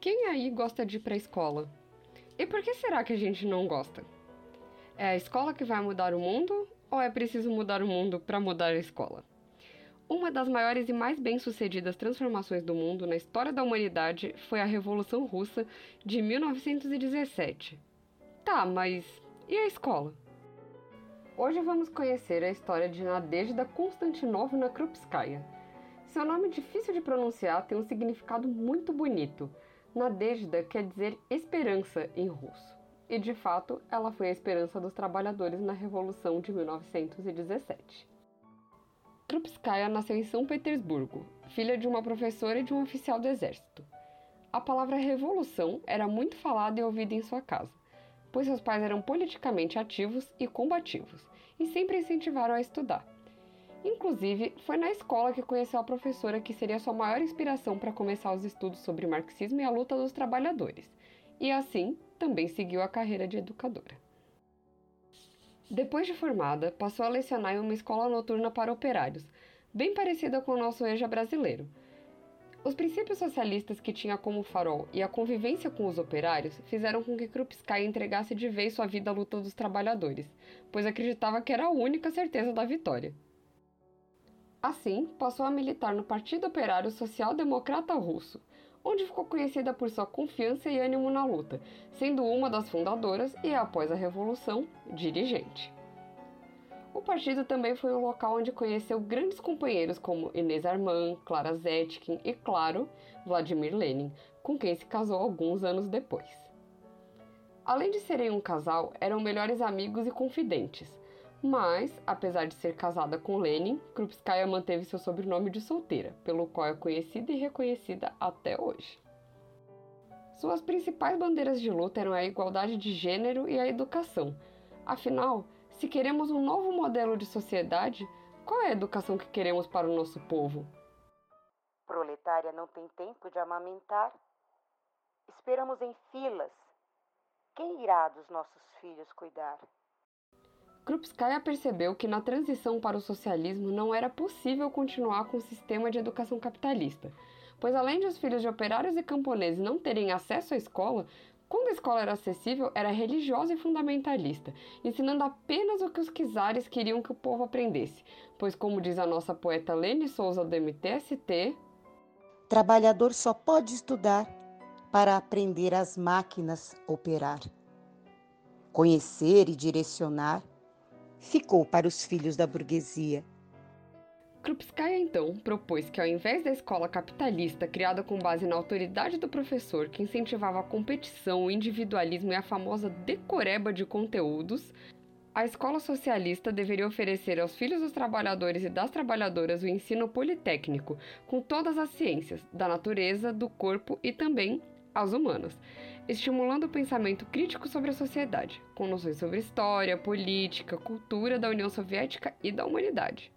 Quem aí gosta de ir para a escola? E por que será que a gente não gosta? É a escola que vai mudar o mundo ou é preciso mudar o mundo para mudar a escola? Uma das maiores e mais bem-sucedidas transformações do mundo na história da humanidade foi a Revolução Russa de 1917. Tá, mas e a escola? Hoje vamos conhecer a história de Nadezhda Konstantinovna Krupskaya. Seu nome difícil de pronunciar tem um significado muito bonito. Nadezhda quer dizer esperança em russo. E de fato, ela foi a esperança dos trabalhadores na Revolução de 1917. Krupskaya nasceu em São Petersburgo, filha de uma professora e de um oficial do exército. A palavra revolução era muito falada e ouvida em sua casa, pois seus pais eram politicamente ativos e combativos e sempre incentivaram a estudar. Inclusive, foi na escola que conheceu a professora que seria sua maior inspiração para começar os estudos sobre marxismo e a luta dos trabalhadores, e assim também seguiu a carreira de educadora. Depois de formada, passou a lecionar em uma escola noturna para operários, bem parecida com o nosso EJA brasileiro. Os princípios socialistas que tinha como farol e a convivência com os operários fizeram com que Krupskaya entregasse de vez sua vida à luta dos trabalhadores, pois acreditava que era a única certeza da vitória. Assim, passou a militar no Partido Operário Social Democrata Russo, onde ficou conhecida por sua confiança e ânimo na luta, sendo uma das fundadoras e, após a Revolução, dirigente. O partido também foi o local onde conheceu grandes companheiros como Inês Arman, Clara Zetkin e, claro, Vladimir Lenin, com quem se casou alguns anos depois. Além de serem um casal, eram melhores amigos e confidentes, mas, apesar de ser casada com Lenin, Krupskaya manteve seu sobrenome de solteira, pelo qual é conhecida e reconhecida até hoje. Suas principais bandeiras de luta eram a igualdade de gênero e a educação. Afinal, se queremos um novo modelo de sociedade, qual é a educação que queremos para o nosso povo? Proletária não tem tempo de amamentar. Esperamos em filas. Quem irá dos nossos filhos cuidar? Krupskaya percebeu que na transição para o socialismo não era possível continuar com o sistema de educação capitalista, pois além de os filhos de operários e camponeses não terem acesso à escola, quando a escola era acessível, era religiosa e fundamentalista, ensinando apenas o que os czares queriam que o povo aprendesse, pois como diz a nossa poeta Lene Souza do MTST, trabalhador só pode estudar para aprender as máquinas operar. Conhecer e direcionar ficou para os filhos da burguesia. Krupskaya então propôs que, ao invés da escola capitalista criada com base na autoridade do professor, que incentivava a competição, o individualismo e a famosa decoreba de conteúdos, a escola socialista deveria oferecer aos filhos dos trabalhadores e das trabalhadoras o ensino politécnico, com todas as ciências, da natureza, do corpo e também aos humanos, estimulando o pensamento crítico sobre a sociedade, com noções sobre história, política, cultura da União Soviética e da humanidade.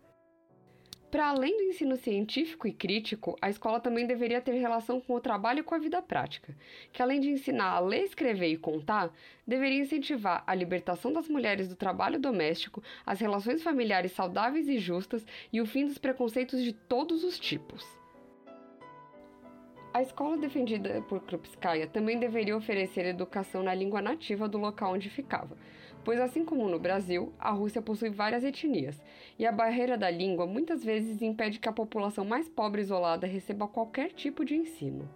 Para além do ensino científico e crítico, a escola também deveria ter relação com o trabalho e com a vida prática, que além de ensinar a ler, escrever e contar, deveria incentivar a libertação das mulheres do trabalho doméstico, as relações familiares saudáveis e justas e o fim dos preconceitos de todos os tipos. A escola defendida por Krupskaya também deveria oferecer educação na língua nativa do local onde ficava, pois, assim como no Brasil, a Rússia possui várias etnias, e a barreira da língua muitas vezes impede que a população mais pobre e isolada receba qualquer tipo de ensino.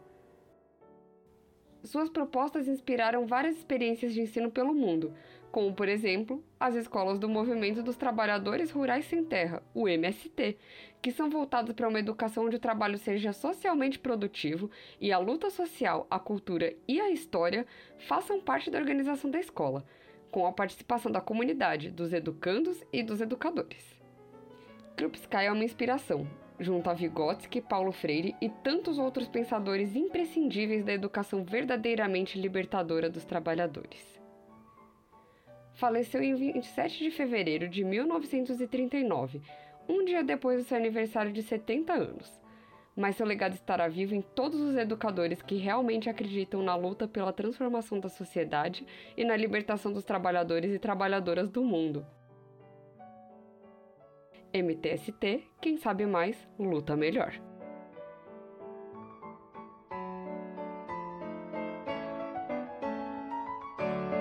Suas propostas inspiraram várias experiências de ensino pelo mundo, como, por exemplo, as escolas do Movimento dos Trabalhadores Rurais Sem Terra, o MST, que são voltadas para uma educação onde o trabalho seja socialmente produtivo e a luta social, a cultura e a história façam parte da organização da escola, com a participação da comunidade, dos educandos e dos educadores. Krupskaya é uma inspiração, junto a Vygotsky, Paulo Freire e tantos outros pensadores imprescindíveis da educação verdadeiramente libertadora dos trabalhadores. Faleceu em 27 de fevereiro de 1939, um dia depois do seu aniversário de 70 anos. Mas seu legado estará vivo em todos os educadores que realmente acreditam na luta pela transformação da sociedade e na libertação dos trabalhadores e trabalhadoras do mundo. MTST, quem sabe mais, luta melhor.